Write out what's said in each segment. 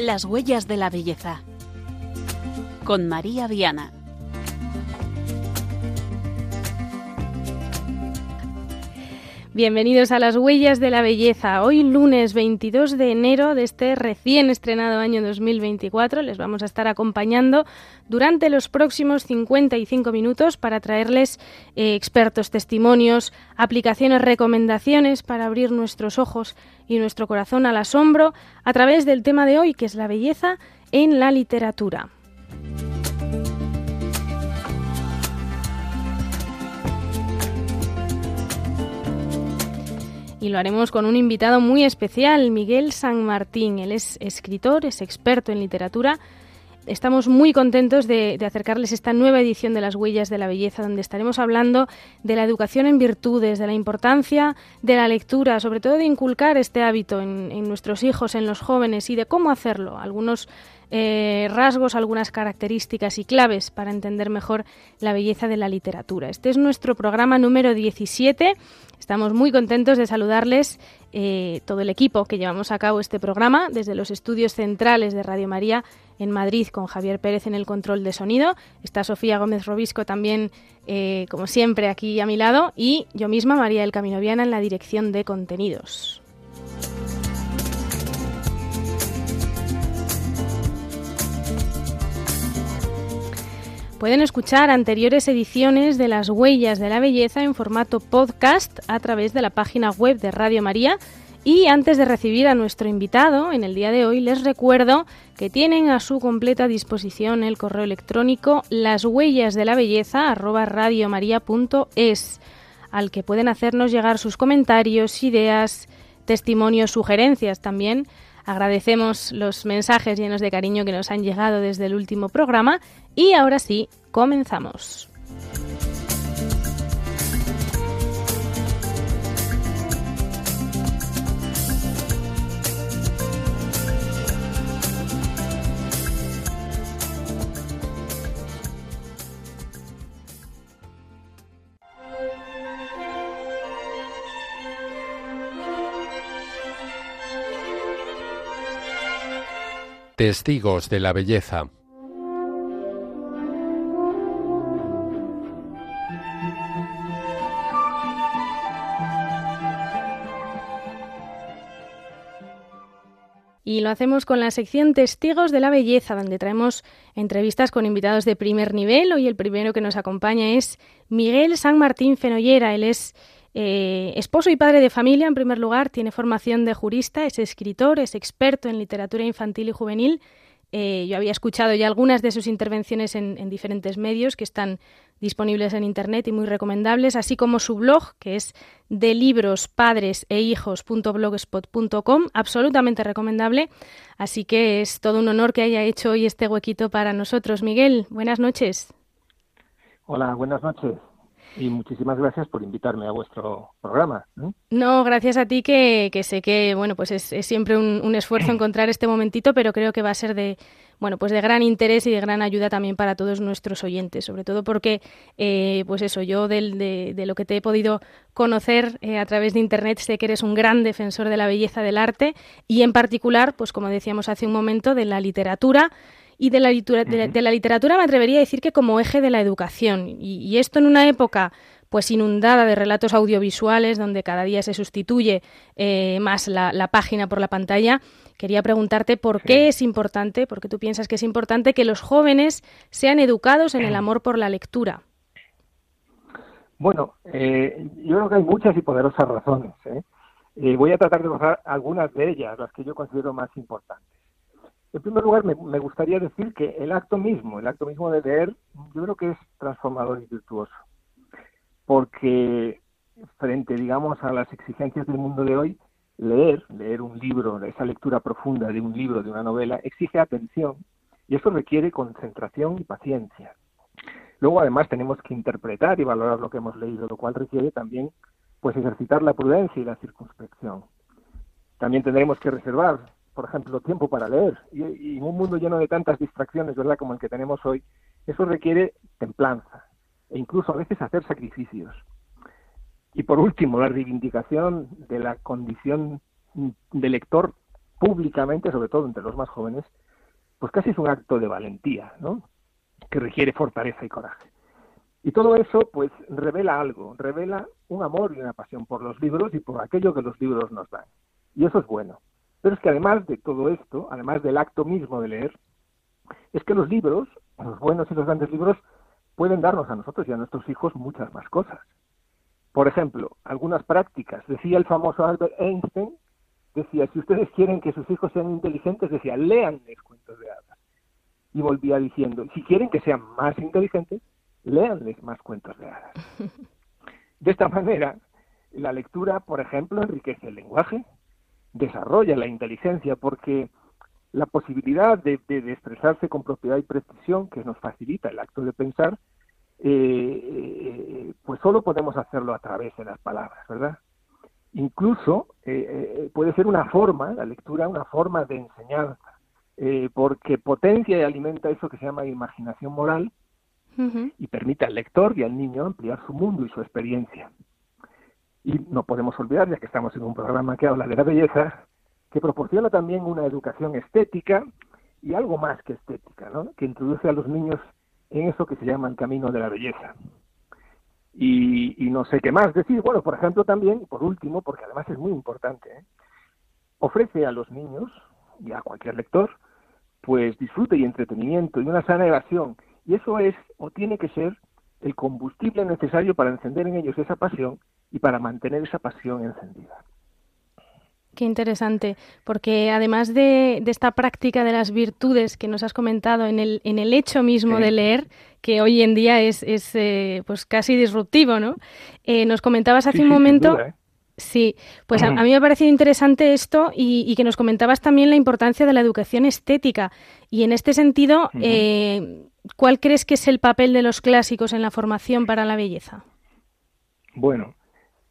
Las huellas de la belleza. Con María Viana. Bienvenidos a las huellas de la belleza. Hoy lunes 22 de enero de este recién estrenado año 2024 les vamos a estar acompañando durante los próximos 55 minutos para traerles eh, expertos, testimonios, aplicaciones, recomendaciones para abrir nuestros ojos y nuestro corazón al asombro a través del tema de hoy que es la belleza en la literatura. Y lo haremos con un invitado muy especial, Miguel San Martín. Él es escritor, es experto en literatura. Estamos muy contentos de, acercarles esta nueva edición de Las Huellas de la Belleza, donde estaremos hablando de la educación en virtudes, de la importancia de la lectura, sobre todo de inculcar este hábito en, en nuestros hijos, en los jóvenes y de cómo hacerlo. Algunos eh, rasgos, algunas características y claves para entender mejor la belleza de la literatura. Este es nuestro programa número 17. Estamos muy contentos de saludarles eh, todo el equipo que llevamos a cabo este programa desde los estudios centrales de Radio María en Madrid con Javier Pérez en el control de sonido. Está Sofía Gómez Robisco también, eh, como siempre, aquí a mi lado y yo misma, María del Camino Viana, en la dirección de contenidos. Pueden escuchar anteriores ediciones de Las Huellas de la Belleza en formato podcast a través de la página web de Radio María. Y antes de recibir a nuestro invitado en el día de hoy, les recuerdo que tienen a su completa disposición el correo electrónico las huellas de la belleza al que pueden hacernos llegar sus comentarios, ideas, testimonios, sugerencias también Agradecemos los mensajes llenos de cariño que nos han llegado desde el último programa y ahora sí, comenzamos. Testigos de la Belleza. Y lo hacemos con la sección Testigos de la Belleza, donde traemos entrevistas con invitados de primer nivel. Hoy el primero que nos acompaña es Miguel San Martín Fenollera. Él es eh, esposo y padre de familia, en primer lugar, tiene formación de jurista, es escritor, es experto en literatura infantil y juvenil. Eh, yo había escuchado ya algunas de sus intervenciones en, diferentes medios que están disponibles en Internet y muy recomendables, así como su blog, que es de libros, padres e hijos.blogspot.com, absolutamente recomendable. Así que es todo un honor que haya hecho hoy este huequito para nosotros. Miguel, buenas noches. Hola, buenas noches y muchísimas gracias por invitarme a vuestro programa. No, gracias a ti que, sé que bueno pues es, siempre un, esfuerzo encontrar este momentito, pero creo que va a ser de bueno pues de gran interés y de gran ayuda también para todos nuestros oyentes, sobre todo porque eh, pues eso yo de, de, lo que te he podido conocer eh, a través de internet sé que eres un gran defensor de la belleza del arte y en particular pues como decíamos hace un momento de la literatura y de la, de, la literatura me atrevería a decir que como eje de la educación. Y, esto en una época pues inundada de relatos audiovisuales donde cada día se sustituye eh, más la, página por la pantalla, quería preguntarte por qué es importante, porque tú piensas que es importante que los jóvenes sean educados en el amor por la lectura. Bueno, eh, yo creo que hay muchas y poderosas razones. ¿eh? voy a tratar de mostrar algunas de ellas, las que yo considero más importantes. En primer lugar, me, gustaría decir que el acto mismo, el acto mismo de leer, yo creo que es transformador y virtuoso. Porque frente, digamos, a las exigencias del mundo de hoy, leer, leer un libro, esa lectura profunda de un libro, de una novela, exige atención y eso requiere concentración y paciencia. Luego, además, tenemos que interpretar y valorar lo que hemos leído, lo cual requiere también, pues, ejercitar la prudencia y la circunspección. También tendremos que reservar por ejemplo, tiempo para leer. Y, en un mundo lleno de tantas distracciones, ¿verdad?, como el que tenemos hoy, eso requiere templanza e incluso a veces hacer sacrificios. Y por último, la reivindicación de la condición de lector públicamente, sobre todo entre los más jóvenes, pues casi es un acto de valentía, ¿no? Que requiere fortaleza y coraje. Y todo eso, pues, revela algo, revela un amor y una pasión por los libros y por aquello que los libros nos dan. Y eso es bueno. Pero es que además de todo esto, además del acto mismo de leer, es que los libros, los buenos y los grandes libros, pueden darnos a nosotros y a nuestros hijos muchas más cosas. Por ejemplo, algunas prácticas. Decía el famoso Albert Einstein, decía, si ustedes quieren que sus hijos sean inteligentes, decía, leanles cuentos de hadas. Y volvía diciendo, si quieren que sean más inteligentes, léanles más cuentos de hadas. De esta manera, la lectura, por ejemplo, enriquece el lenguaje, desarrolla la inteligencia, porque la posibilidad de, expresarse con propiedad y precisión, que nos facilita el acto de pensar, eh, eh, pues solo podemos hacerlo a través de las palabras, ¿verdad? Incluso eh, puede ser una forma, la lectura, una forma de enseñanza, porque potencia y alimenta eso que se llama imaginación moral y permite al lector y al niño ampliar su mundo y su experiencia. Y no podemos olvidar, ya que estamos en un programa que habla de la belleza, que proporciona también una educación estética y algo más que estética, ¿no? que introduce a los niños en eso que se llama el camino de la belleza. Y, no sé qué más decir. Bueno, por ejemplo, también, por último, porque además es muy importante, ¿eh? ofrece a los niños y a cualquier lector, pues disfrute y entretenimiento y una sana evasión. Y eso es o tiene que ser el combustible necesario para encender en ellos esa pasión y para mantener esa pasión encendida. Qué interesante, porque además de, esta práctica de las virtudes que nos has comentado en el, en el hecho mismo de leer, que hoy en día es, es eh, pues casi disruptivo, ¿no? Eh, nos comentabas hace un momento... ¿eh? Sí, pues a, mí me ha parecido interesante esto y, que nos comentabas también la importancia de la educación estética. Y en este sentido, ¿cuál crees que es el papel de los clásicos en la formación para la belleza? Bueno,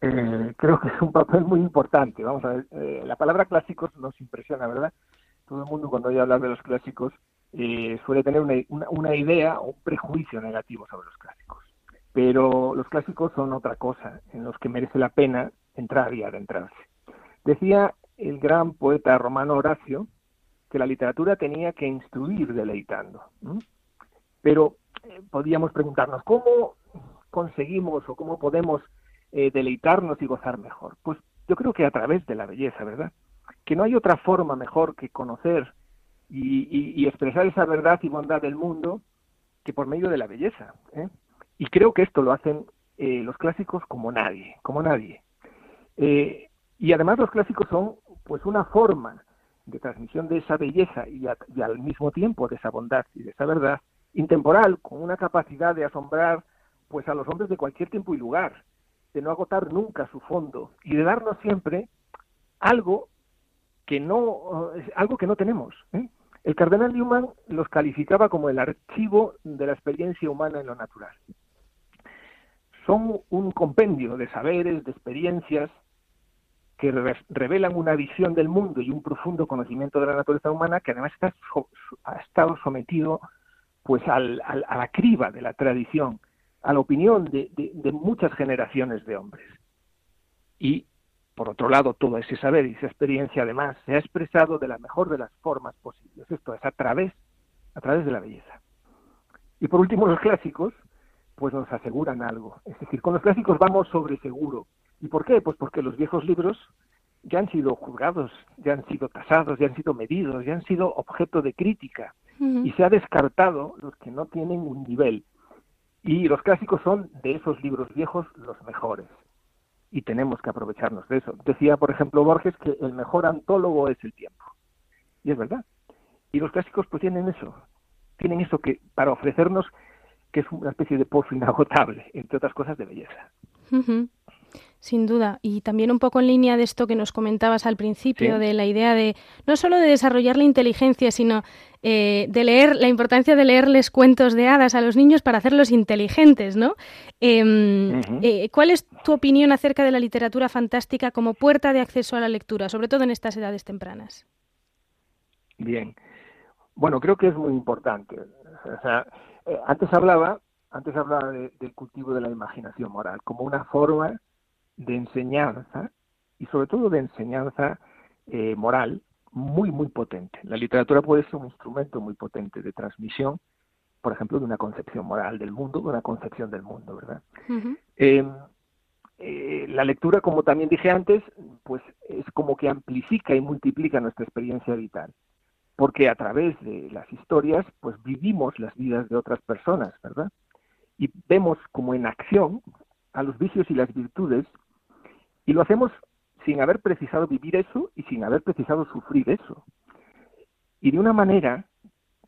eh, creo que es un papel muy importante. Vamos a ver, eh, la palabra clásicos nos impresiona, ¿verdad? Todo el mundo cuando oye hablar de los clásicos eh, suele tener una, una, idea o un prejuicio negativo sobre los clásicos. Pero los clásicos son otra cosa, en los que merece la pena entrar y adentrarse. Decía el gran poeta romano Horacio que la literatura tenía que instruir deleitando. Pero podíamos preguntarnos, ¿cómo conseguimos o cómo podemos eh, deleitarnos y gozar mejor? Pues yo creo que a través de la belleza, ¿verdad? Que no hay otra forma mejor que conocer y, expresar esa verdad y bondad del mundo que por medio de la belleza. ¿eh? Y creo que esto lo hacen eh, los clásicos como nadie, como nadie. y además los clásicos son pues una forma de transmisión de esa belleza y, y, al mismo tiempo de esa bondad y de esa verdad intemporal, con una capacidad de asombrar pues a los hombres de cualquier tiempo y lugar, de no agotar nunca su fondo y de darnos siempre algo que no algo que no tenemos. ¿eh? El cardenal Newman los calificaba como el archivo de la experiencia humana en lo natural. Son un compendio de saberes, de experiencias que revelan una visión del mundo y un profundo conocimiento de la naturaleza humana que además está ha estado sometido pues al, a la criba de la tradición a la opinión de, muchas generaciones de hombres. Y, por otro lado, todo ese saber y esa experiencia, además, se ha expresado de la mejor de las formas posibles. Esto es a través, a través de la belleza. Y por último, los clásicos, pues nos aseguran algo. Es decir, con los clásicos vamos sobre seguro. ¿Y por qué? Pues porque los viejos libros ya han sido juzgados, ya han sido tasados, ya han sido medidos, ya han sido objeto de crítica. Y se ha descartado los que no tienen un nivel. Y los clásicos son de esos libros viejos los mejores. Y tenemos que aprovecharnos de eso. Decía, por ejemplo, Borges que el mejor antólogo es el tiempo. Y es verdad. Y los clásicos pues tienen eso. Tienen eso que para ofrecernos que es una especie de pozo inagotable, entre otras cosas de belleza. Sin duda. Y también un poco en línea de esto que nos comentabas al principio, de la idea de no solo de desarrollar la inteligencia, sino eh, de leer, la importancia de leerles cuentos de hadas a los niños para hacerlos inteligentes, ¿no? Em, eh, ¿Cuál es tu opinión acerca de la literatura fantástica como puerta de acceso a la lectura, sobre todo en estas edades tempranas? Bien. Bueno, creo que es muy importante. Eh, antes hablaba, antes hablaba del cultivo de la imaginación moral como una forma de enseñanza y sobre todo de enseñanza eh, moral muy, muy potente. La literatura puede ser un instrumento muy potente de transmisión, por ejemplo, de una concepción moral del mundo, de una concepción del mundo, ¿verdad? Em, eh, la lectura, como también dije antes, pues es como que amplifica y multiplica nuestra experiencia vital, porque a través de las historias, pues vivimos las vidas de otras personas, ¿verdad? Y vemos como en acción a los vicios y las virtudes, y lo hacemos sin haber precisado vivir eso y sin haber precisado sufrir eso. Y de una manera,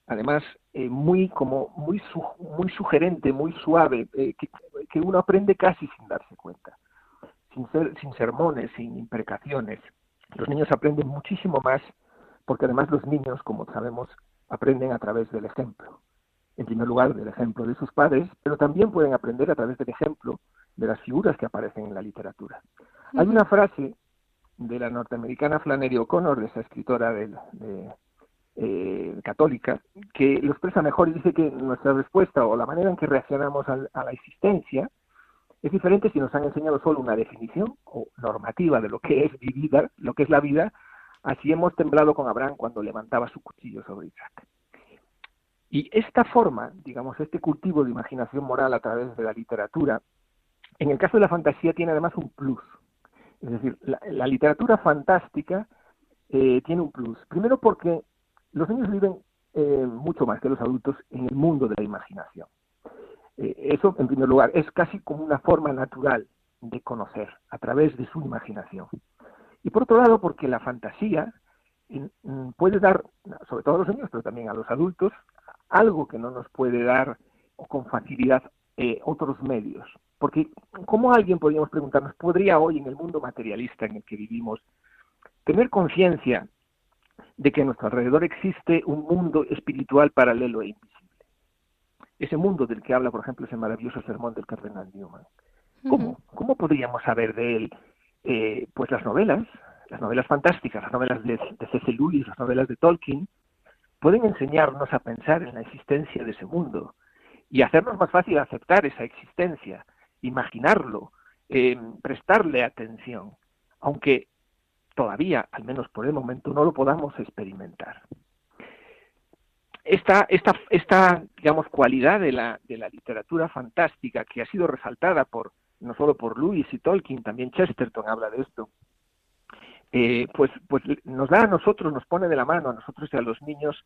además, eh, muy como muy muy sugerente, muy suave, eh, que, que, uno aprende casi sin darse cuenta, sin sin sermones, sin imprecaciones. Los niños aprenden muchísimo más, porque además los niños, como sabemos, aprenden a través del ejemplo. En primer lugar, del ejemplo de sus padres, pero también pueden aprender a través del ejemplo de las figuras que aparecen en la literatura. Hay una frase de la norteamericana Flannery O'Connor, de esa escritora de, eh, católica, que lo expresa mejor y dice que nuestra respuesta o la manera en que reaccionamos a, la existencia es diferente si nos han enseñado solo una definición o normativa de lo que es vivir, lo que es la vida, así hemos temblado con Abraham cuando levantaba su cuchillo sobre Isaac. Y esta forma, digamos, este cultivo de imaginación moral a través de la literatura, en el caso de la fantasía tiene además un plus, es decir, la, literatura fantástica eh, tiene un plus. Primero porque los niños viven eh, mucho más que los adultos en el mundo de la imaginación. Eh, eso, en primer lugar, es casi como una forma natural de conocer a través de su imaginación. Y por otro lado, porque la fantasía puede dar, sobre todo a los niños, pero también a los adultos, algo que no nos puede dar con facilidad otros medios. Porque, ¿cómo alguien, podríamos preguntarnos, podría hoy en el mundo materialista en el que vivimos tener conciencia de que a nuestro alrededor existe un mundo espiritual paralelo e invisible? Ese mundo del que habla, por ejemplo, ese maravilloso sermón del cardenal Newman. ¿Cómo, ¿Cómo podríamos saber de él? Eh, pues las novelas, las novelas fantásticas, las novelas de, de C.C. Lewis, las novelas de Tolkien, pueden enseñarnos a pensar en la existencia de ese mundo y hacernos más fácil aceptar esa existencia imaginarlo, eh, prestarle atención, aunque todavía, al menos por el momento, no lo podamos experimentar. Esta, esta, esta digamos, cualidad de la, de la literatura fantástica que ha sido resaltada por no solo por Lewis y Tolkien, también Chesterton habla de esto, eh, pues, pues nos da a nosotros, nos pone de la mano a nosotros y a los niños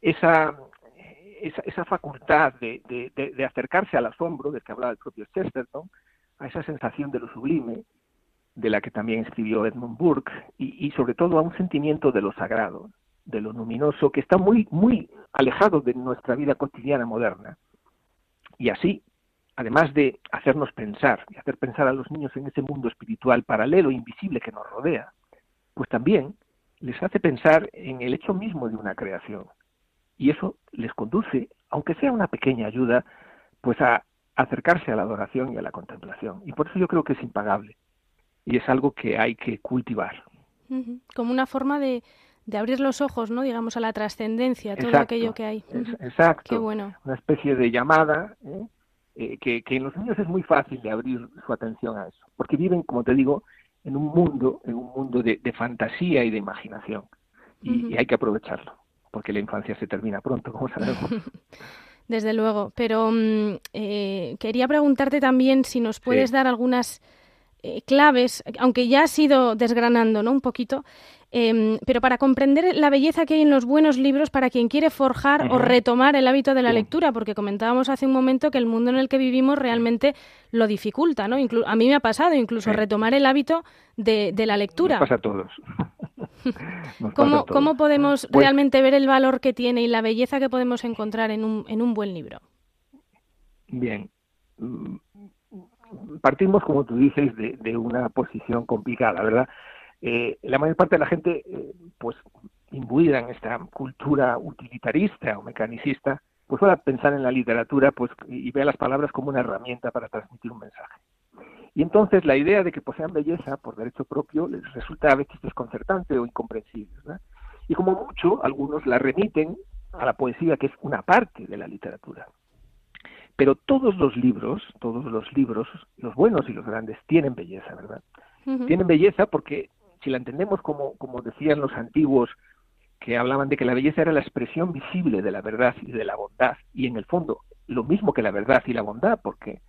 esa, esa, esa facultad de, acercarse al asombro, del que hablaba el propio Chesterton, a esa sensación de lo sublime, de la que también escribió Edmund Burke, y, y, sobre todo a un sentimiento de lo sagrado, de lo luminoso, que está muy, muy alejado de nuestra vida cotidiana moderna. Y así, además de hacernos pensar, y hacer pensar a los niños en ese mundo espiritual paralelo, invisible que nos rodea, pues también les hace pensar en el hecho mismo de una creación, y eso les conduce, aunque sea una pequeña ayuda, pues a acercarse a la adoración y a la contemplación. Y por eso yo creo que es impagable y es algo que hay que cultivar. Como una forma de, de abrir los ojos, ¿no? Digamos, a la trascendencia, todo aquello que hay. exacto. Qué bueno. Una especie de llamada ¿eh? Eh, que, que en los niños es muy fácil de abrir su atención a eso, porque viven, como te digo, en un mundo, en un mundo de, fantasía y de imaginación, y hay que aprovecharlo porque la infancia se termina pronto, como sabemos. Desde luego, pero mm, eh, quería preguntarte también si nos puedes dar algunas eh, claves, aunque ya has ido desgranando ¿no? un poquito, em, pero para comprender la belleza que hay en los buenos libros para quien quiere forjar o retomar el hábito de la lectura, porque comentábamos hace un momento que el mundo en el que vivimos realmente lo dificulta, ¿no? a mí me ha pasado incluso retomar el hábito de, de la lectura. Nos pasa a todos. ¿Cómo, ¿Cómo, podemos pues realmente ver el valor que tiene y la belleza que podemos encontrar en un, en un buen libro? Bien. Mm, partimos, como tú dices, de, una posición complicada, ¿verdad? Eh, la mayor parte de la gente, eh, pues, imbuida en esta cultura utilitarista o mecanicista, pues pueda pensar en la literatura pues, y ve las palabras como una herramienta para transmitir un mensaje. Y entonces la idea de que posean belleza por derecho propio les resulta a veces desconcertante o incomprensible. Y como mucho, algunos la remiten a la poesía, que es una parte de la literatura. Pero todos los libros, todos los libros, los buenos y los grandes, tienen belleza, ¿verdad? Tienen belleza porque si la entendemos como, como decían los antiguos, que hablaban de que la belleza era la expresión visible de la verdad y de la bondad, y en el fondo lo mismo que la verdad y la bondad, porque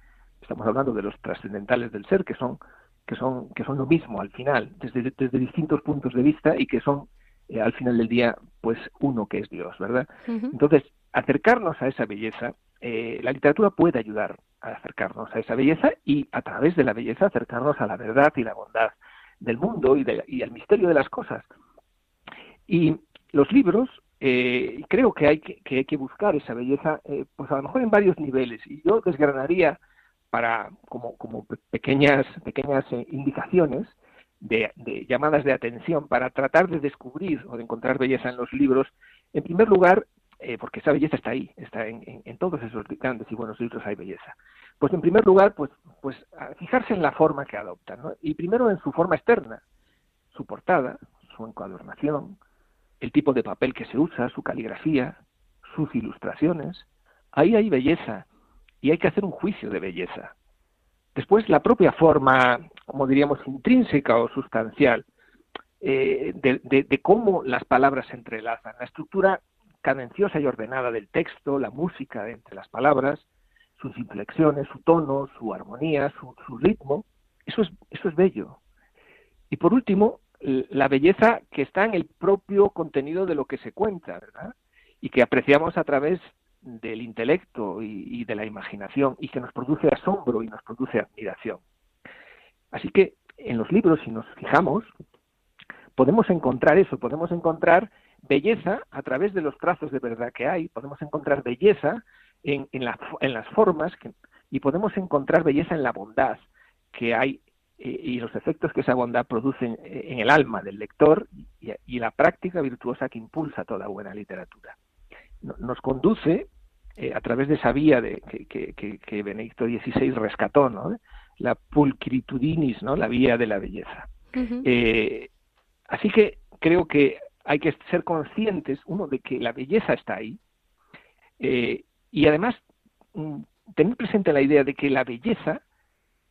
estamos hablando de los trascendentales del ser, que son, que son, que son lo mismo al final, desde, desde distintos puntos de vista y que son eh, al final del día, pues uno que es Dios, ¿verdad? Entonces, acercarnos a esa belleza, eh, la literatura puede ayudar a acercarnos a esa belleza y a través de la belleza acercarnos a la verdad y la bondad del mundo y, y al misterio de las cosas. Y los libros, eh, creo que hay que, hay que buscar esa belleza, eh, pues a lo mejor en varios niveles. Y yo desgranaría para como, como pequeñas pequeñas eh, indicaciones de, llamadas de atención para tratar de descubrir o de encontrar belleza en los libros. En primer lugar, porque esa belleza está ahí, está en, en, todos esos grandes y buenos libros hay belleza. Pues en primer lugar, pues, pues fijarse en la forma que adoptan, ¿no? y primero en su forma externa, su portada, su encuadernación, el tipo de papel que se usa, su caligrafía, sus ilustraciones. Ahí hay belleza y hay que hacer un juicio de belleza. Después, la propia forma, como diríamos, intrínseca o sustancial, eh, de, cómo las palabras se entrelazan, la estructura cadenciosa y ordenada del texto, la música entre las palabras, sus inflexiones, su tono, su armonía, su, ritmo, eso es, eso es bello. Y por último, la belleza que está en el propio contenido de lo que se cuenta, ¿verdad? Y que apreciamos a través del intelecto y, de la imaginación y que nos produce asombro y nos produce admiración. Así que en los libros, si nos fijamos, podemos encontrar eso, podemos encontrar belleza a través de los trazos de verdad que hay, podemos encontrar belleza en, las formas y podemos encontrar belleza en la bondad que hay y, los efectos que esa bondad produce en, el alma del lector y, la práctica virtuosa que impulsa toda buena literatura. Nos conduce eh, a través de esa vía de, que, Benedicto XVI rescató, ¿no? la pulcritudinis, ¿no? la vía de la belleza. Eh, así que creo que hay que ser conscientes, uno, de que la belleza está ahí, eh, y además mm, tener presente la idea de que la belleza,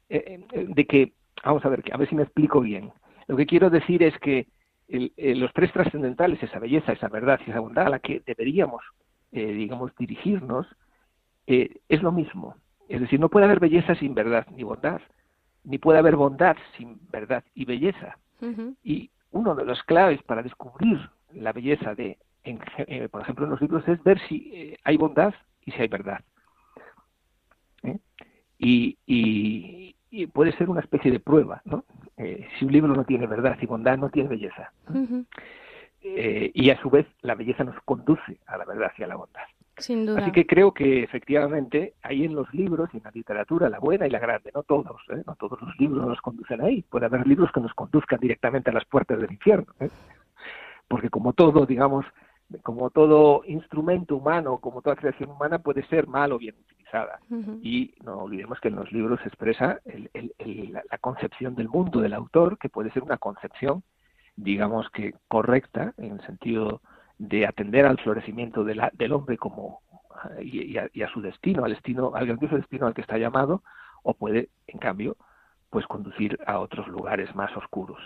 de que Vamos a ver, a ver si me explico bien. Lo que quiero decir es que los tres trascendentales, esa belleza, esa verdad y esa bondad a la que deberíamos, eh, digamos, dirigirnos, eh, es lo mismo. Es decir, no puede haber belleza sin verdad ni bondad, ni puede haber bondad sin verdad y belleza. Y uno de los claves para descubrir la belleza de, eh, por ejemplo, en los libros es ver si hay bondad y si hay verdad. Y, y, y puede ser una especie de prueba, ¿no? Eh, si un libro no tiene verdad y bondad, no tiene belleza. Eh, y a su vez, la belleza nos conduce a la verdad y a la bondad. Sin duda. Así que creo que efectivamente hay en los libros y en la literatura la buena y la grande, no todos, ¿eh? no todos los libros nos conducen ahí. Puede haber libros que nos conduzcan directamente a las puertas del infierno, porque como todo, digamos, como todo instrumento humano, como toda creación humana, puede ser mal o bien utilizada. Y no olvidemos que en los libros se expresa la, concepción del mundo del autor, que puede ser una concepción, digamos que correcta, en el sentido de atender al florecimiento del hombre como y, a, su destino, al destino, al destino al que está llamado, o puede, en cambio, pues conducir a otros lugares más oscuros.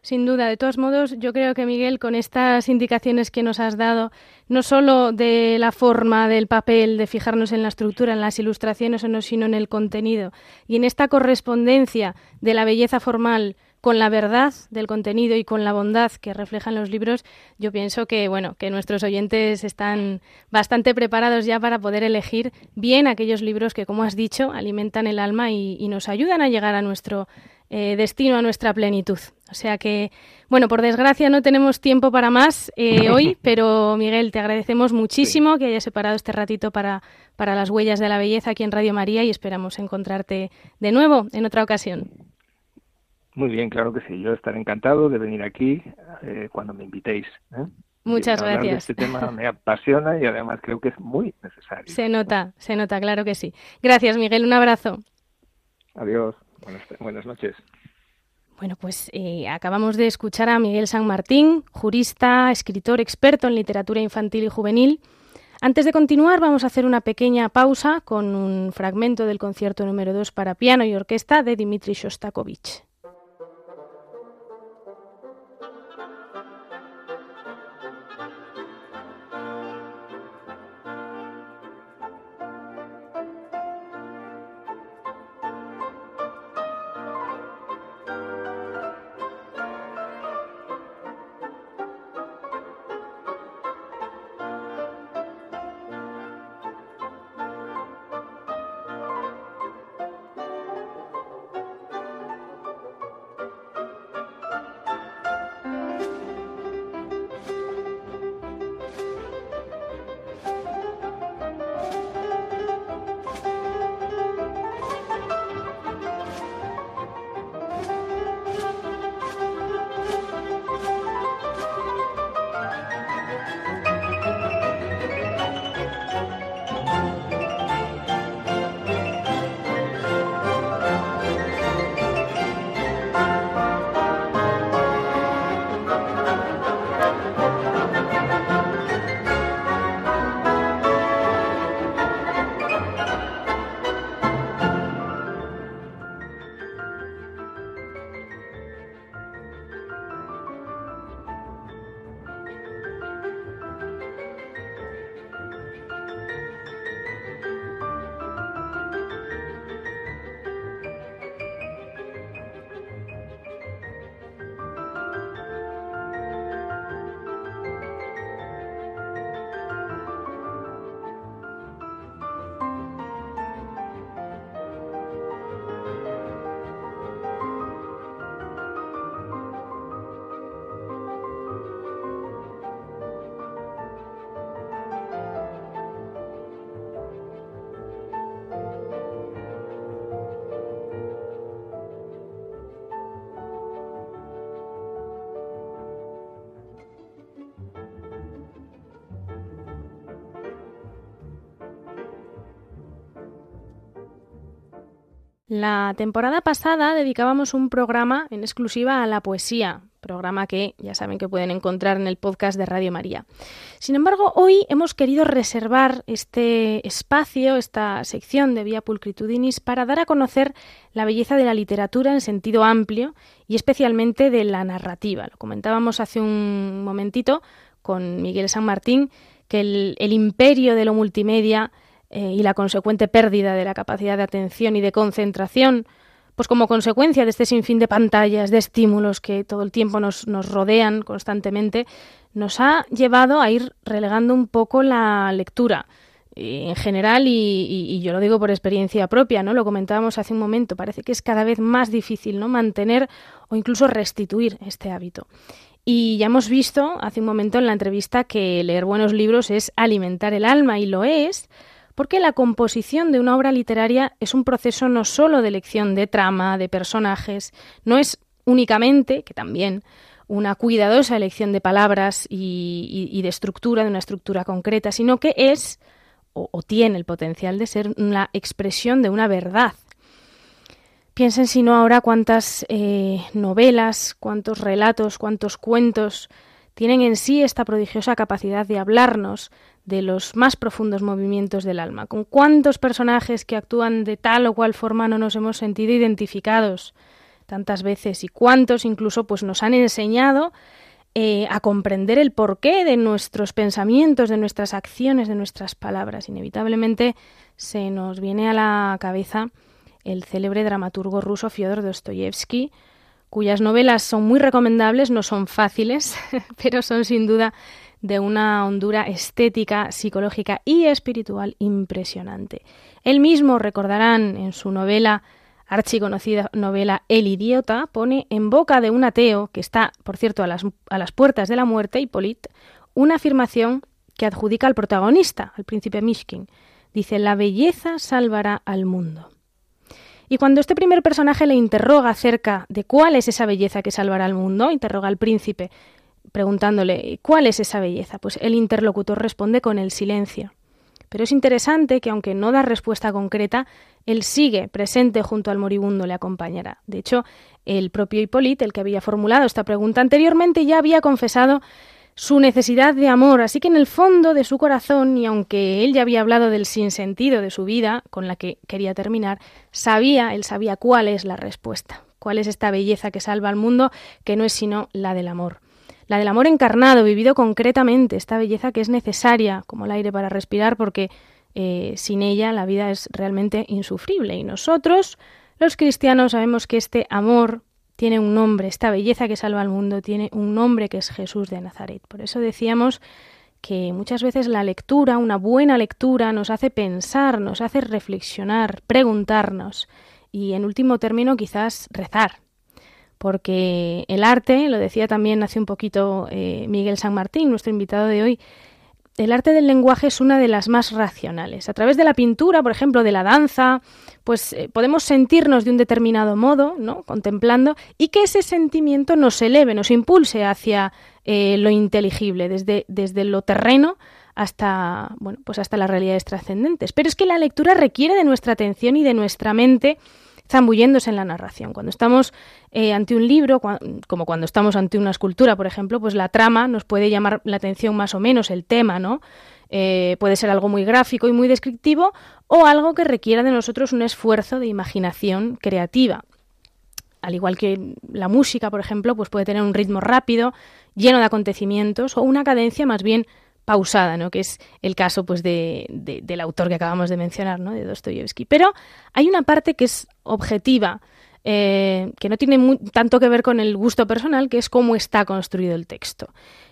Sin duda, de todos modos, yo creo que Miguel, con estas indicaciones que nos has dado, no solo de la forma del papel, de fijarnos en la estructura, en las ilustraciones, sino en el contenido, y en esta correspondencia de la belleza formal con la verdad del contenido y con la bondad que reflejan los libros, yo pienso que bueno, que nuestros oyentes están bastante preparados ya para poder elegir bien aquellos libros que, como has dicho, alimentan el alma y nos ayudan a llegar a nuestro eh, destino a nuestra plenitud. O sea que, bueno, por desgracia no tenemos tiempo para más eh, hoy, pero Miguel, te agradecemos muchísimo que hayas separado este ratito para, para las huellas de la belleza aquí en Radio María y esperamos encontrarte de nuevo en otra ocasión. Muy bien, claro que sí. Yo estaré encantado de venir aquí eh, cuando me invitéis. Muchas gracias. este tema me apasiona y además creo que es muy necesario. Se nota, se nota, claro que sí. Gracias, Miguel. Un abrazo. Adiós. Buenas, noches. Bueno, pues eh, acabamos de escuchar a Miguel San Martín, jurista, escritor, experto en literatura infantil y juvenil. Antes de continuar, vamos a hacer una pequeña pausa con un fragmento del concierto número 2 para piano y orquesta de Dmitri Shostakovich. La temporada pasada dedicábamos un programa en exclusiva a la poesía, programa que ya saben que pueden encontrar en el podcast de Radio María. Sin embargo, hoy hemos querido reservar este espacio, esta sección de Vía Pulcritudinis, para dar a conocer la belleza de la literatura en sentido amplio y especialmente de la narrativa. Lo comentábamos hace un momentito con Miguel San Martín, que el, imperio de lo multimedia eh, y la consecuente pérdida de la capacidad de atención y de concentración pues como consecuencia de este sinfín de pantallas, de estímulos que todo el tiempo nos, nos rodean constantemente, nos ha llevado a ir relegando un poco la lectura en general y, yo lo digo por experiencia propia, ¿no? Lo comentábamos hace un momento, parece que es cada vez más difícil, ¿no? Mantener o incluso restituir este hábito. Y ya hemos visto hace un momento en la entrevista que leer buenos libros es alimentar el alma y lo es, porque la composición de una obra literaria es un proceso no solo de elección de trama, de personajes, no es únicamente, que también, una cuidadosa elección de palabras y, de estructura, de una estructura concreta, sino que es o, tiene el potencial de ser la expresión de una verdad. Piensen si no ahora cuántas eh, novelas, cuántos relatos, cuántos cuentos tienen en sí esta prodigiosa capacidad de hablarnos de los más profundos movimientos del alma. Con cuántos personajes que actúan de tal o cual forma no nos hemos sentido identificados tantas veces y cuántos incluso pues nos han enseñado eh, a comprender el porqué de nuestros pensamientos, de nuestras acciones, de nuestras palabras. Inevitablemente se nos viene a la cabeza el célebre dramaturgo ruso Fyodor Dostoyevsky, cuyas novelas son muy recomendables, no son fáciles, pero son sin duda de una hondura estética, psicológica y espiritual impresionante. Él mismo, recordarán en su novela, archiconocida novela El idiota, pone en boca de un ateo, que está, por cierto, a las, a las puertas de la muerte, Hippolyte, una afirmación que adjudica al protagonista, al príncipe Mishkin. Dice, la belleza salvará al mundo. Y cuando este primer personaje le interroga acerca de cuál es esa belleza que salvará al mundo, interroga al príncipe, preguntándole ¿cuál es esa belleza? Pues el interlocutor responde con el silencio. Pero es interesante que aunque no da respuesta concreta, él sigue presente junto al moribundo, le acompañará. De hecho, el propio Hipólito, el que había formulado esta pregunta anteriormente, ya había confesado su necesidad de amor, así que en el fondo de su corazón, y aunque él ya había hablado del sinsentido de su vida, con la que quería terminar, sabía, él sabía cuál es la respuesta, cuál es esta belleza que salva al mundo, que no es sino la del amor la del amor encarnado, vivido concretamente, esta belleza que es necesaria como el aire para respirar, porque eh, sin ella la vida es realmente insufrible. Y nosotros, los cristianos, sabemos que este amor tiene un nombre, esta belleza que salva al mundo tiene un nombre que es Jesús de Nazaret. Por eso decíamos que muchas veces la lectura, una buena lectura, nos hace pensar, nos hace reflexionar, preguntarnos y, en último término, quizás rezar, porque el arte, lo decía también hace un poquito eh, Miguel San Martín, nuestro invitado de hoy, el arte del lenguaje es una de las más racionales. A través de la pintura, por ejemplo, de la danza, pues eh, podemos sentirnos de un determinado modo, ¿no? Contemplando, y que ese sentimiento nos eleve, nos impulse hacia eh, lo inteligible, desde, desde lo terreno hasta, bueno, pues hasta las realidades trascendentes. Pero es que la lectura requiere de nuestra atención y de nuestra mente zambulléndose en la narración. Cuando estamos eh, ante un libro, como cuando estamos ante una escultura, por ejemplo, pues la trama nos puede llamar la atención más o menos, el tema, ¿no? Eh, puede ser algo muy gráfico y muy descriptivo o algo que requiera de nosotros un esfuerzo de imaginación creativa. Al igual que la música, por ejemplo, pues puede tener un ritmo rápido, lleno de acontecimientos, o una cadencia más bien pausada, ¿no? que es el caso pues, de, del autor que acabamos de mencionar, ¿no? de Dostoyevsky. Pero hay una parte que es objetiva, eh, que no tiene tanto que ver con el gusto personal, que es cómo está construido el texto.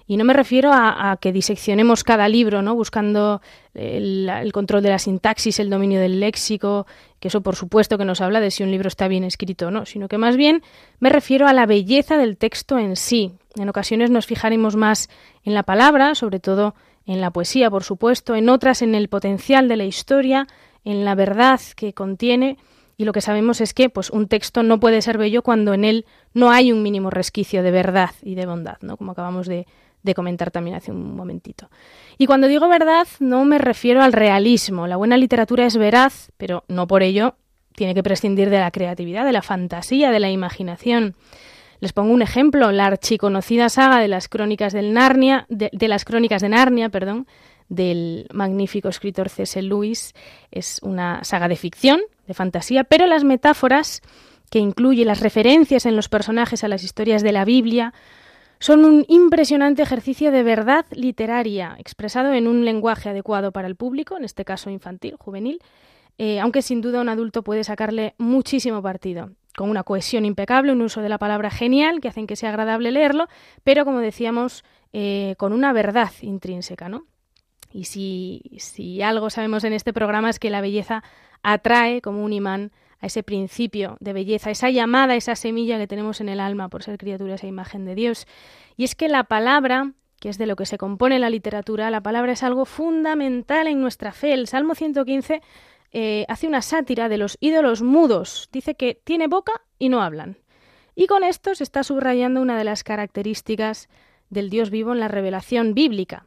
Y no me refiero a, que diseccionemos cada libro, ¿no? buscando el, el, control de la sintaxis, el dominio del léxico, que eso por supuesto que nos habla de si un libro está bien escrito o no, sino que más bien me refiero a la belleza del texto en sí. En ocasiones nos fijaremos más en la palabra, sobre todo en la poesía, por supuesto, en otras en el potencial de la historia, en la verdad que contiene, y lo que sabemos es que pues un texto no puede ser bello cuando en él no hay un mínimo resquicio de verdad y de bondad, ¿no? Como acabamos de, de comentar también hace un momentito. Y cuando digo verdad, no me refiero al realismo. La buena literatura es veraz, pero no por ello tiene que prescindir de la creatividad, de la fantasía, de la imaginación. Les pongo un ejemplo, la archiconocida saga de las crónicas del Narnia, de, las crónicas de Narnia, perdón, del magnífico escritor C.S. Lewis, es una saga de ficción, de fantasía, pero las metáforas que incluye las referencias en los personajes a las historias de la Biblia son un impresionante ejercicio de verdad literaria, expresado en un lenguaje adecuado para el público, en este caso infantil, juvenil, eh, aunque sin duda un adulto puede sacarle muchísimo partido con una cohesión impecable, un uso de la palabra genial que hacen que sea agradable leerlo, pero como decíamos, eh, con una verdad intrínseca, ¿no? Y si, si algo sabemos en este programa es que la belleza atrae como un imán a ese principio de belleza, esa llamada, esa semilla que tenemos en el alma por ser criaturas e imagen de Dios. Y es que la palabra, que es de lo que se compone la literatura, la palabra es algo fundamental en nuestra fe. El Salmo 115 eh, hace una sátira de los ídolos mudos. Dice que tiene boca y no hablan. Y con esto se está subrayando una de las características del Dios vivo en la revelación bíblica.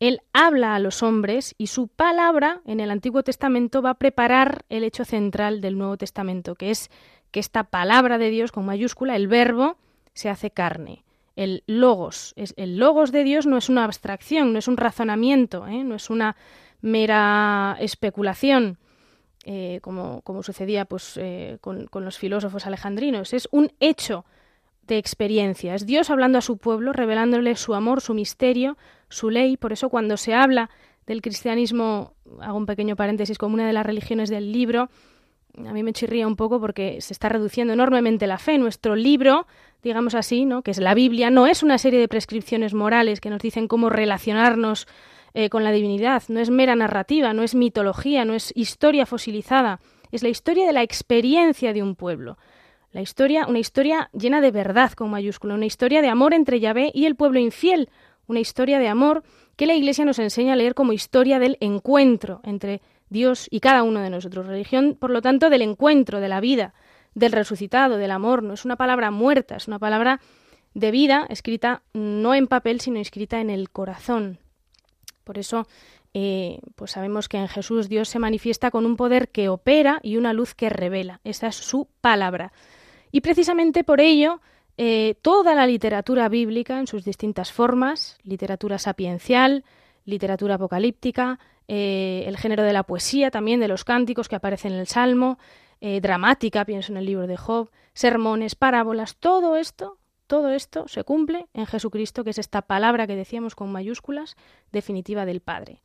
Él habla a los hombres y su palabra en el Antiguo Testamento va a preparar el hecho central del Nuevo Testamento, que es que esta palabra de Dios con mayúscula, el verbo, se hace carne. El logos, es, el logos de Dios no es una abstracción, no es un razonamiento, ¿eh? no es una mera especulación, eh, como, como, sucedía pues, eh, con, los filósofos alejandrinos. Es un hecho de experiencia. Es Dios hablando a su pueblo, revelándole su amor, su misterio, su ley. Por eso cuando se habla del cristianismo, hago un pequeño paréntesis, como una de las religiones del libro, a mí me chirría un poco porque se está reduciendo enormemente la fe. Nuestro libro, digamos así, ¿no? que es la Biblia, no es una serie de prescripciones morales que nos dicen cómo relacionarnos eh, con la divinidad, no es mera narrativa, no es mitología, no es historia fosilizada, es la historia de la experiencia de un pueblo. La historia, una historia llena de verdad con mayúscula, una historia de amor entre Yahvé y el pueblo infiel, una historia de amor que la Iglesia nos enseña a leer como historia del encuentro entre Dios y cada uno de nosotros. Religión, por lo tanto, del encuentro, de la vida, del resucitado, del amor. No es una palabra muerta, es una palabra de vida escrita no en papel, sino escrita en el corazón. Por eso, eh, pues sabemos que en Jesús Dios se manifiesta con un poder que opera y una luz que revela. Esa es su palabra. Y precisamente por ello, eh, toda la literatura bíblica en sus distintas formas, literatura sapiencial, literatura apocalíptica, eh, el género de la poesía también, de los cánticos que aparecen en el Salmo, dramática, pienso en el libro de Job, sermones, parábolas, todo esto todo esto se cumple en Jesucristo, que es esta palabra que decíamos con mayúsculas, definitiva del Padre.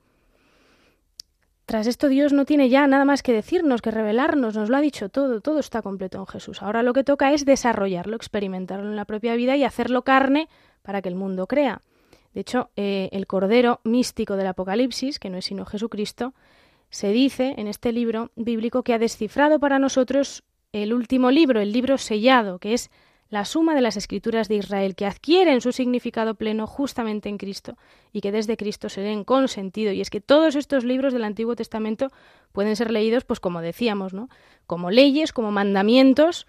Tras esto Dios no tiene ya nada más que decirnos, que revelarnos, nos lo ha dicho todo, todo está completo en Jesús. Ahora lo que toca es desarrollarlo, experimentarlo en la propia vida y hacerlo carne para que el mundo crea. De hecho, eh, el Cordero místico del Apocalipsis, que no es sino Jesucristo, se dice en este libro bíblico que ha descifrado para nosotros el último libro, el libro sellado, que es la suma de las escrituras de Israel que adquieren su significado pleno justamente en Cristo y que desde Cristo se leen con sentido. Y es que todos estos libros del Antiguo Testamento pueden ser leídos, pues como decíamos, ¿no? como leyes, como mandamientos,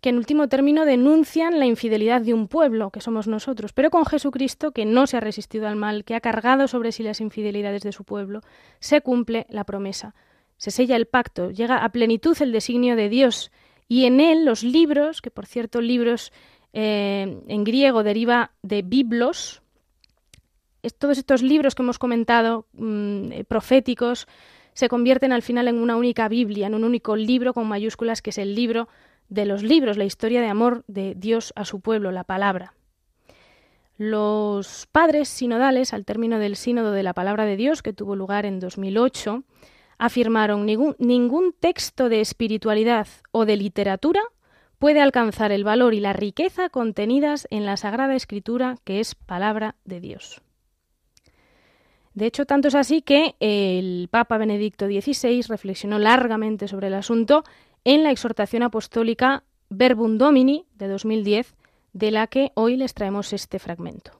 que en último término denuncian la infidelidad de un pueblo, que somos nosotros, pero con Jesucristo, que no se ha resistido al mal, que ha cargado sobre sí las infidelidades de su pueblo, se cumple la promesa, se sella el pacto, llega a plenitud el designio de Dios y en él los libros, que por cierto libros eh, en griego deriva de biblos, todos estos libros que hemos comentado, mm, eh, proféticos, se convierten al final en una única Biblia, en un único libro con mayúsculas, que es el libro de los libros, la historia de amor de Dios a su pueblo, la palabra. Los padres sinodales, al término del sínodo de la palabra de Dios, que tuvo lugar en 2008, afirmaron ningún, ningún texto de espiritualidad o de literatura puede alcanzar el valor y la riqueza contenidas en la Sagrada Escritura, que es palabra de Dios. De hecho, tanto es así que el Papa Benedicto XVI reflexionó largamente sobre el asunto en la exhortación apostólica Verbum Domini de 2010, de la que hoy les traemos este fragmento.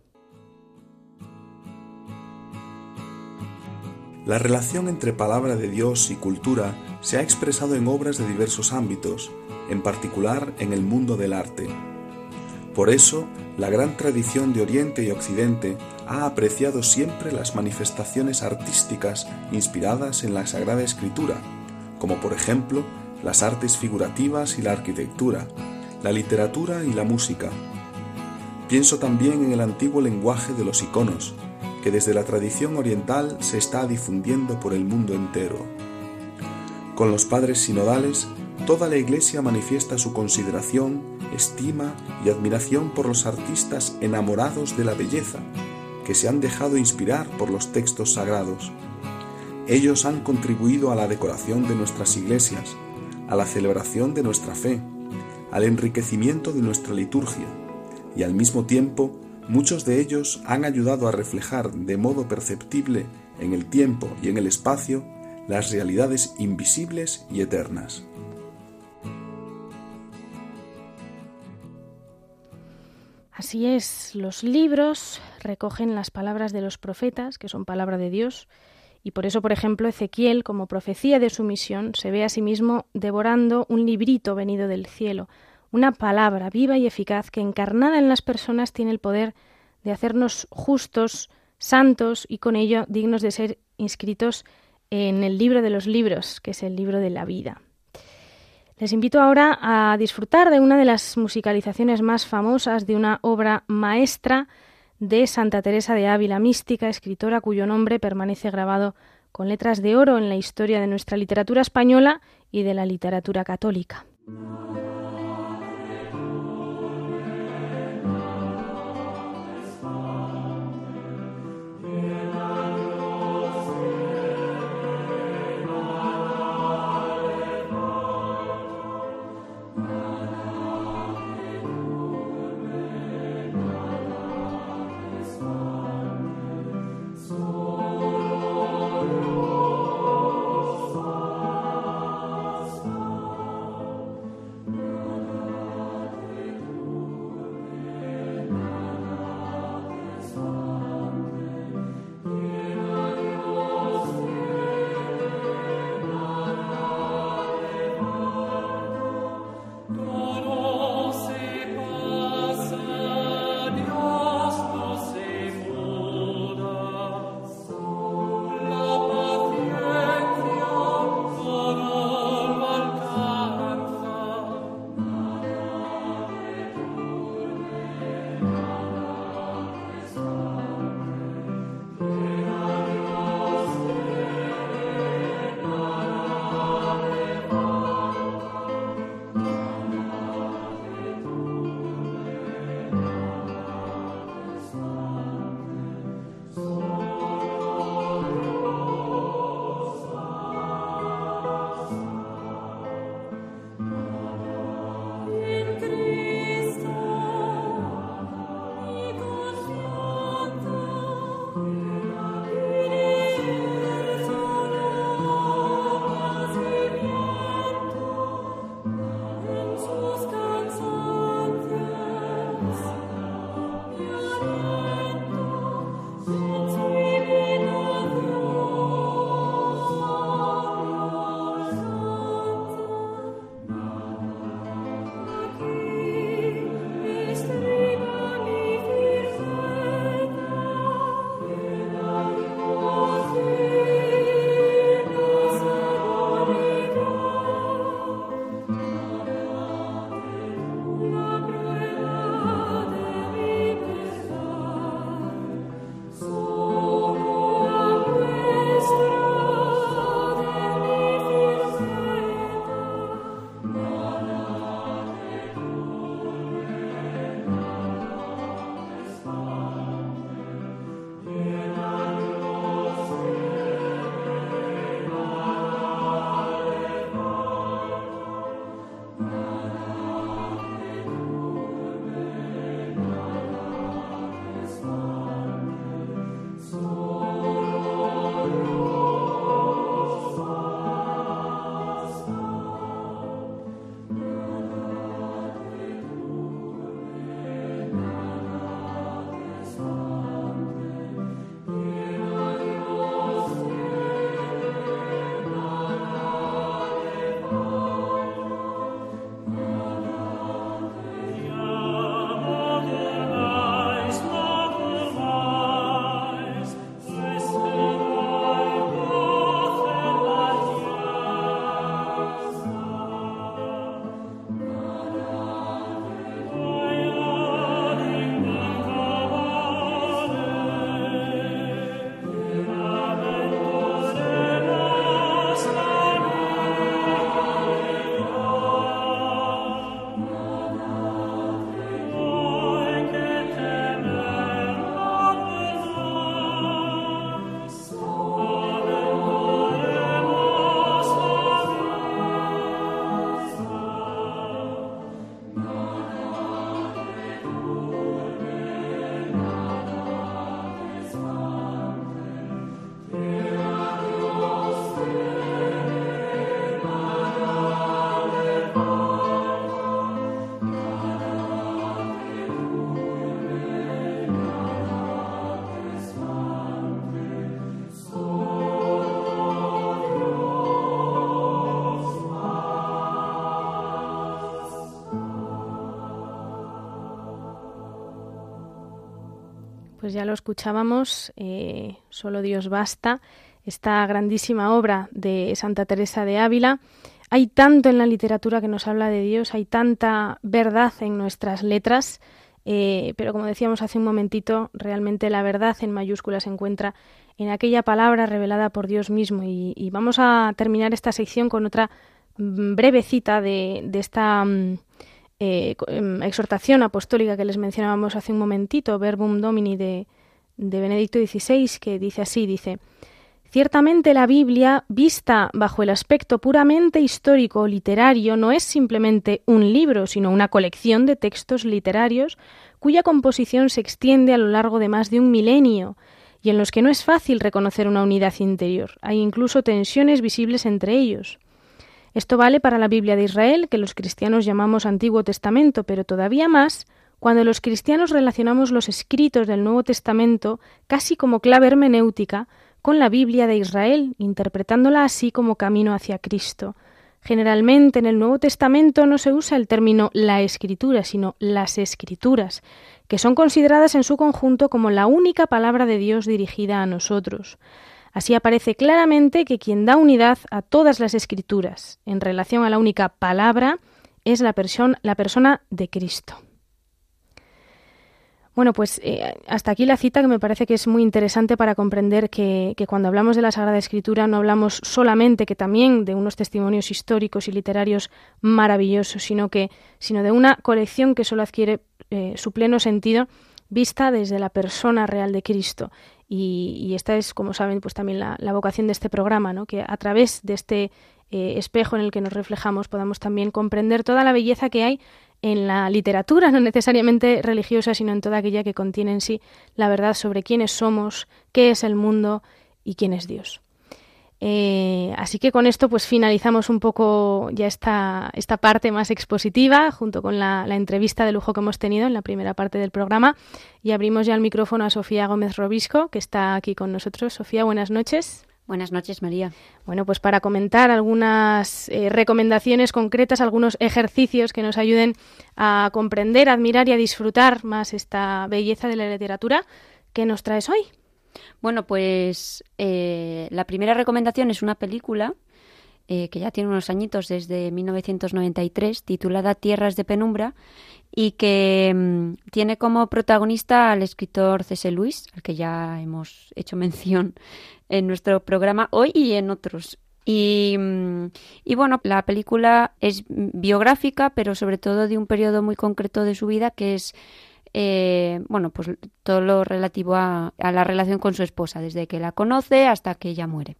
La relación entre palabra de Dios y cultura se ha expresado en obras de diversos ámbitos, en particular en el mundo del arte. Por eso, la gran tradición de Oriente y Occidente ha apreciado siempre las manifestaciones artísticas inspiradas en la Sagrada Escritura, como por ejemplo las artes figurativas y la arquitectura, la literatura y la música. Pienso también en el antiguo lenguaje de los iconos, que desde la tradición oriental se está difundiendo por el mundo entero. Con los padres sinodales, toda la Iglesia manifiesta su consideración, estima y admiración por los artistas enamorados de la belleza, que se han dejado inspirar por los textos sagrados. Ellos han contribuido a la decoración de nuestras iglesias, a la celebración de nuestra fe, al enriquecimiento de nuestra liturgia, y al mismo tiempo muchos de ellos han ayudado a reflejar de modo perceptible en el tiempo y en el espacio las realidades invisibles y eternas. Así es, los libros recogen las palabras de los profetas, que son palabra de Dios, y por eso, por ejemplo, Ezequiel, como profecía de su misión, se ve a sí mismo devorando un librito venido del cielo, una palabra viva y eficaz que encarnada en las personas tiene el poder de hacernos justos, santos y con ello dignos de ser inscritos en el libro de los libros, que es el libro de la vida. Les invito ahora a disfrutar de una de las musicalizaciones más famosas de una obra maestra de Santa Teresa de Ávila, mística, escritora cuyo nombre permanece grabado con letras de oro en la historia de nuestra literatura española y de la literatura católica. Pues ya lo escuchábamos, eh, Solo Dios basta, esta grandísima obra de Santa Teresa de Ávila. Hay tanto en la literatura que nos habla de Dios, hay tanta verdad en nuestras letras, eh, pero como decíamos hace un momentito, realmente la verdad en mayúsculas se encuentra en aquella palabra revelada por Dios mismo. Y, vamos a terminar esta sección con otra mm, breve cita de, esta mm, eh, em, exhortación apostólica que les mencionábamos hace un momentito, Verbum Domini de, de Benedicto XVI, que dice así, dice, Ciertamente la Biblia, vista bajo el aspecto puramente histórico o literario, no es simplemente un libro, sino una colección de textos literarios cuya composición se extiende a lo largo de más de un milenio y en los que no es fácil reconocer una unidad interior. Hay incluso tensiones visibles entre ellos. Esto vale para la Biblia de Israel, que los cristianos llamamos Antiguo Testamento, pero todavía más cuando los cristianos relacionamos los escritos del Nuevo Testamento casi como clave hermenéutica con la Biblia de Israel, interpretándola así como camino hacia Cristo. Generalmente en el Nuevo Testamento no se usa el término la escritura, sino las escrituras, que son consideradas en su conjunto como la única palabra de Dios dirigida a nosotros. Así aparece claramente que quien da unidad a todas las escrituras en relación a la única palabra es la, persona de Cristo. Bueno, pues eh, hasta aquí la cita que me parece que es muy interesante para comprender que, cuando hablamos de la Sagrada Escritura no hablamos solamente que también de unos testimonios históricos y literarios maravillosos, sino que sino de una colección que solo adquiere eh, su pleno sentido vista desde la persona real de Cristo. Y, esta es, como saben, pues también la, vocación de este programa, ¿no? que a través de este eh, espejo en el que nos reflejamos podamos también comprender toda la belleza que hay en la literatura, no necesariamente religiosa, sino en toda aquella que contiene en sí la verdad sobre quiénes somos, qué es el mundo y quién es Dios. Eh, así que con esto pues finalizamos un poco ya esta, esta parte más expositiva junto con la, la, entrevista de lujo que hemos tenido en la primera parte del programa y abrimos ya el micrófono a Sofía Gómez Robisco que está aquí con nosotros. Sofía, buenas noches. Buenas noches, María. Bueno, pues para comentar algunas eh, recomendaciones concretas, algunos ejercicios que nos ayuden a comprender, admirar y a disfrutar más esta belleza de la literatura, ¿qué nos traes hoy? Bueno, pues eh, la primera recomendación es una película eh, que ya tiene unos añitos desde 1993, titulada Tierras de Penumbra, y que mm, tiene como protagonista al escritor C.S. Lewis, al que ya hemos hecho mención en nuestro programa hoy y en otros. Y, mm, y, bueno, la película es biográfica, pero sobre todo de un periodo muy concreto de su vida, que es eh, bueno, pues todo lo relativo a, la relación con su esposa, desde que la conoce hasta que ella muere.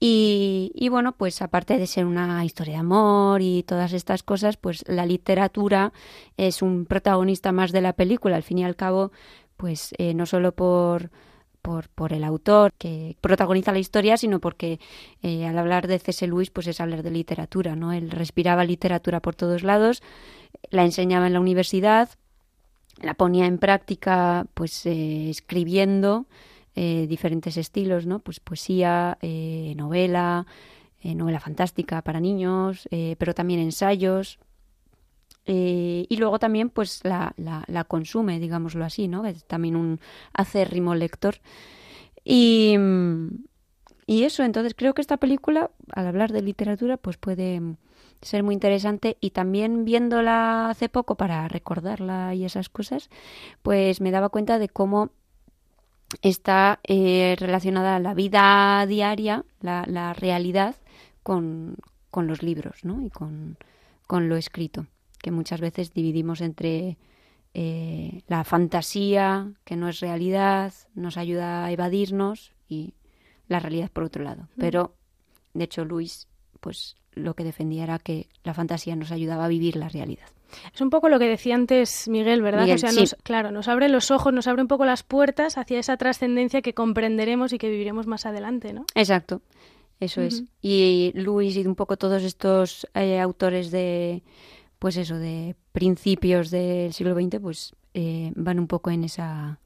Y, bueno, pues aparte de ser una historia de amor y todas estas cosas, pues la literatura es un protagonista más de la película. Al fin y al cabo, pues eh, no solo por por, por el autor que protagoniza la historia, sino porque eh, al hablar de C.S. Lewis, pues es hablar de literatura, ¿no? Él respiraba literatura por todos lados, la enseñaba en la universidad, la ponía en práctica, pues eh, escribiendo eh, diferentes estilos, ¿no? Pues poesía, novela, novela fantástica para niños, pero también ensayos, eh, y luego también pues la, la, consume, digámoslo así, ¿no? Es también un acérrimo lector. Y, y eso, entonces creo que esta película, al hablar de literatura, pues puede ser muy interesante y también viéndola hace poco para recordarla y esas cosas, pues me daba cuenta de cómo está eh, relacionada la vida diaria, la, la realidad, con, con, los libros ¿no? y con, con lo escrito que muchas veces dividimos entre eh, la fantasía, que no es realidad, nos ayuda a evadirnos, y la realidad por otro lado. Mm. Pero, de hecho, Luis, pues lo que defendía era que la fantasía nos ayudaba a vivir la realidad. Es un poco lo que decía antes Miguel, ¿verdad? o sea, claro, nos abre los ojos, nos abre un poco las puertas hacia esa trascendencia que comprenderemos y que viviremos más adelante, ¿no? Exacto, eso es. Y Luis y un poco todos estos eh, autores de pues eso, de principios del siglo XX, pues eh, van un poco en esa,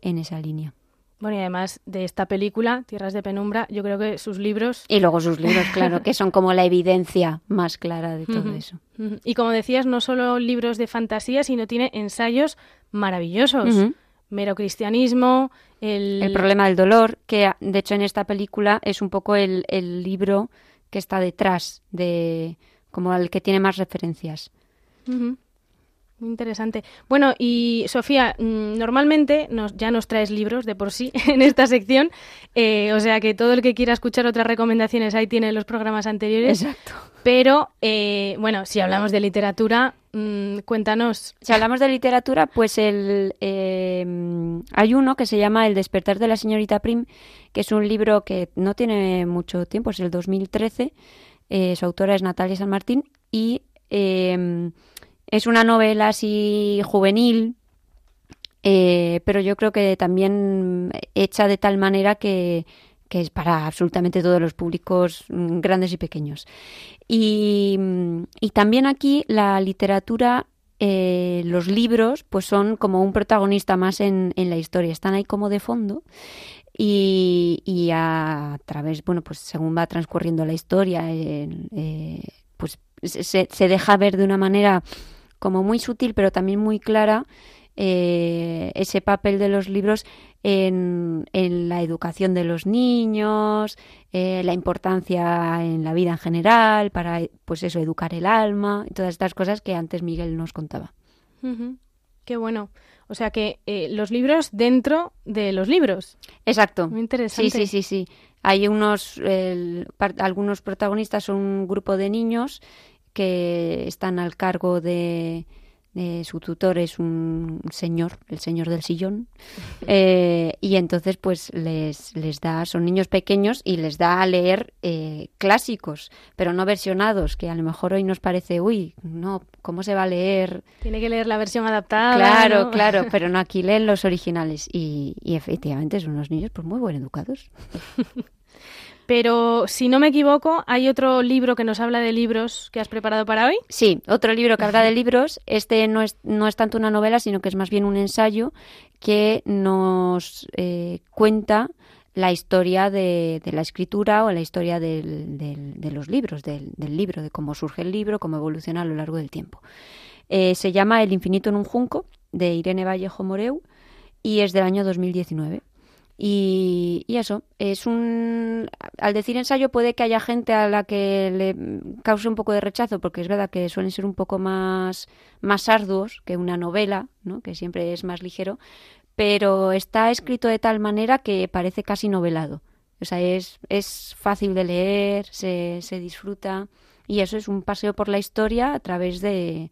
en esa línea. Bueno, y además de esta película, Tierras de Penumbra, yo creo que sus libros... Y luego sus libros, claro, que son como la evidencia más clara de todo eso. Y como decías, no solo libros de fantasía, sino tiene ensayos maravillosos. mero cristianismo, el... el problema del dolor, que de hecho en esta película es un poco el, el libro que está detrás de como el que tiene más referencias. Muy interesante. Bueno, y Sofía, mm, normalmente nos, ya nos traes libros de por sí en esta sección, eh, o sea que todo el que quiera escuchar otras recomendaciones ahí tiene los programas anteriores. Exacto. Pero, eh, bueno, si hablamos de literatura, mm, cuéntanos. Si hablamos de literatura, pues el, eh, hay uno que se llama El despertar de la señorita Prim, que es un libro que no tiene mucho tiempo, es el 2013. eh, su autora es Natalia San Martín y eh, es una novela así juvenil, eh, pero yo creo que también hecha de tal manera que, es para absolutamente todos los públicos mm, grandes y pequeños. Y, mm, y también aquí la literatura, eh, los libros, pues son como un protagonista más en, en la historia, están ahí como de fondo. Y, y a través, bueno, pues según va transcurriendo la historia, eh, pues se, se deja ver de una manera como muy sutil, pero también muy clara, eh, ese papel de los libros en, en la educación de los niños, eh, la importancia en la vida en general, para, pues eso, educar el alma, y todas estas cosas que antes Miguel nos contaba. Qué bueno. O sea que eh, los libros dentro de los libros. Exacto. Muy interesante. Sí, sí, sí, sí. Hay unos, el- algunos protagonistas son un grupo de niños que están al cargo de, su tutor, es un señor, el señor del sillón, Eh, y entonces pues les, les da, son niños pequeños y les da a leer eh, clásicos, pero no versionados, que a lo mejor hoy nos parece, uy, no, ¿cómo se va a leer? Tiene que leer la versión adaptada. Claro, ¿no? claro, pero no aquí leen los originales y, y efectivamente son unos niños pues muy buen educados. Pero si no me equivoco, hay otro libro que nos habla de libros que has preparado para hoy. Sí, otro libro que habla de libros. Este no es, no es tanto una novela, sino que es más bien un ensayo que nos eh, cuenta la historia de, la escritura o la historia del- de los libros, del, del libro, de cómo surge el libro, cómo evoluciona a lo largo del tiempo. Eh, se llama El infinito en un junco, de Irene Vallejo Moreu, y es del año 2019. Y, eso, es un... Al decir ensayo puede que haya gente a la que le cause un poco de rechazo, porque es verdad que suelen ser un poco más, más arduos que una novela, ¿no? que siempre es más ligero, pero está escrito de tal manera que parece casi novelado. O sea, es, es fácil de leer, se, se disfruta, y eso es un paseo por la historia a través de,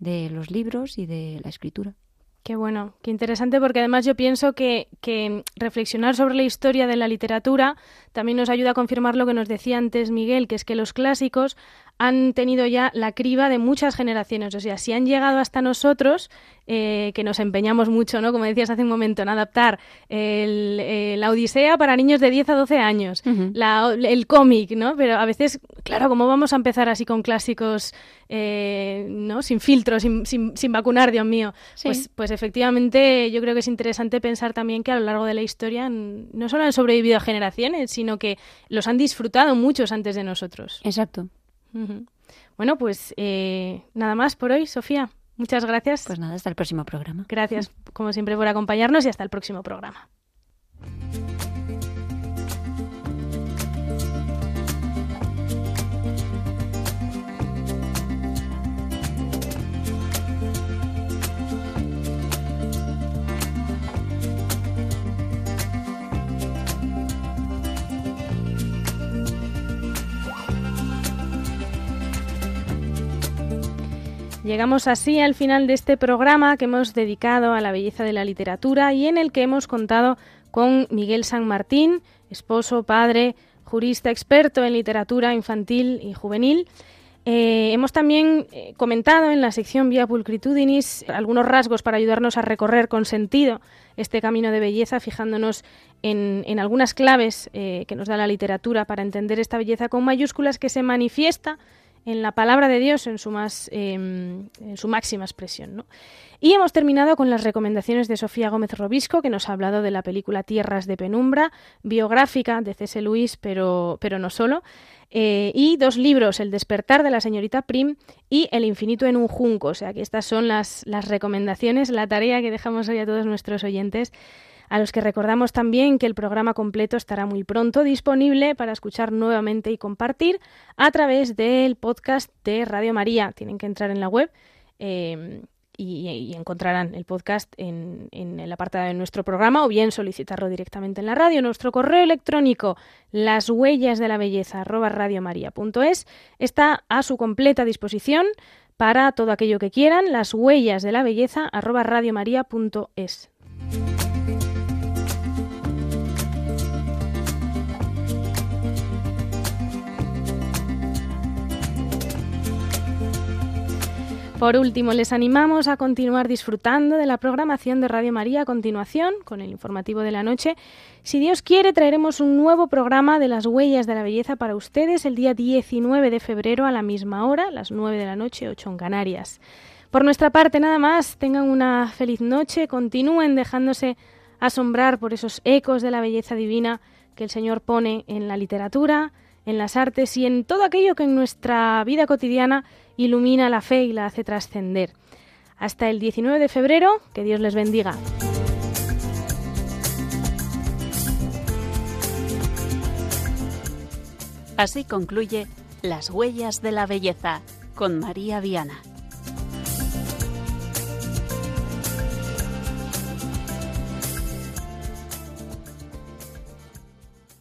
de los libros y de la escritura. Qué bueno, qué interesante, porque además yo pienso que, que reflexionar sobre la historia de la literatura también nos ayuda a confirmar lo que nos decía antes Miguel, que es que los clásicos han tenido ya la criba de muchas generaciones. O sea, si han llegado hasta nosotros, eh, que nos empeñamos mucho, ¿no? Como decías hace un momento, en adaptar el, eh, la Odisea para niños de 10 a 12 años, Ujú. la- el cómic, ¿no? Pero a veces, claro, ¿cómo vamos a empezar así con clásicos, eh, ¿no? Sin filtro, sin, sin, sin vacunar, Dios mío. Sí. Pues, pues efectivamente yo creo que es interesante pensar también que a lo largo de la historia no solo han sobrevivido generaciones, sino que los han disfrutado muchos antes de nosotros. Exacto. Bueno, pues eh, nada más por hoy, Sofía. Muchas gracias. Pues nada, hasta el próximo programa. Gracias, como siempre, por acompañarnos y hasta el próximo programa. Llegamos así al final de este programa que hemos dedicado a la belleza de la literatura y en el que hemos contado con Miguel San Martín, esposo, padre, jurista experto en literatura infantil y juvenil. Eh, hemos también eh, comentado en la sección Via Pulcritudinis algunos rasgos para ayudarnos a recorrer con sentido este camino de belleza, fijándonos en, en algunas claves eh, que nos da la literatura para entender esta belleza con mayúsculas que se manifiesta en la palabra de Dios en su, más, em, en su máxima expresión. ¿no? Y hemos terminado con las recomendaciones de Sofía Gómez Robisco, que nos ha hablado de la película Tierras de Penumbra, biográfica de C.S. Luis, pero, pero no solo. Eh, y dos libros, El despertar de la señorita Prim y El infinito en un junco. O sea que estas son las, las recomendaciones, la tarea que dejamos hoy a todos nuestros oyentes a los que recordamos también que el programa completo estará muy pronto disponible para escuchar nuevamente y compartir a través del podcast de Radio María. Tienen que entrar en la web eh, y, encontrarán el podcast en, el apartado de nuestro programa o bien solicitarlo directamente en la radio. Nuestro correo electrónico, las huellas de la belleza está a su completa disposición para todo aquello que quieran, las huellas de la belleza Por último, les animamos a continuar disfrutando de la programación de Radio María a continuación, con el informativo de la noche. Si Dios quiere, traeremos un nuevo programa de las huellas de la belleza para ustedes el día 19 de febrero a la misma hora, las 9 de la noche, 8 en Canarias. Por nuestra parte, nada más, tengan una feliz noche, continúen dejándose asombrar por esos ecos de la belleza divina que el Señor pone en la literatura, en las artes y en todo aquello que en nuestra vida cotidiana ilumina la fe y la hace trascender. Hasta el 19 de febrero, que Dios les bendiga. Así concluye Las huellas de la belleza con María Viana.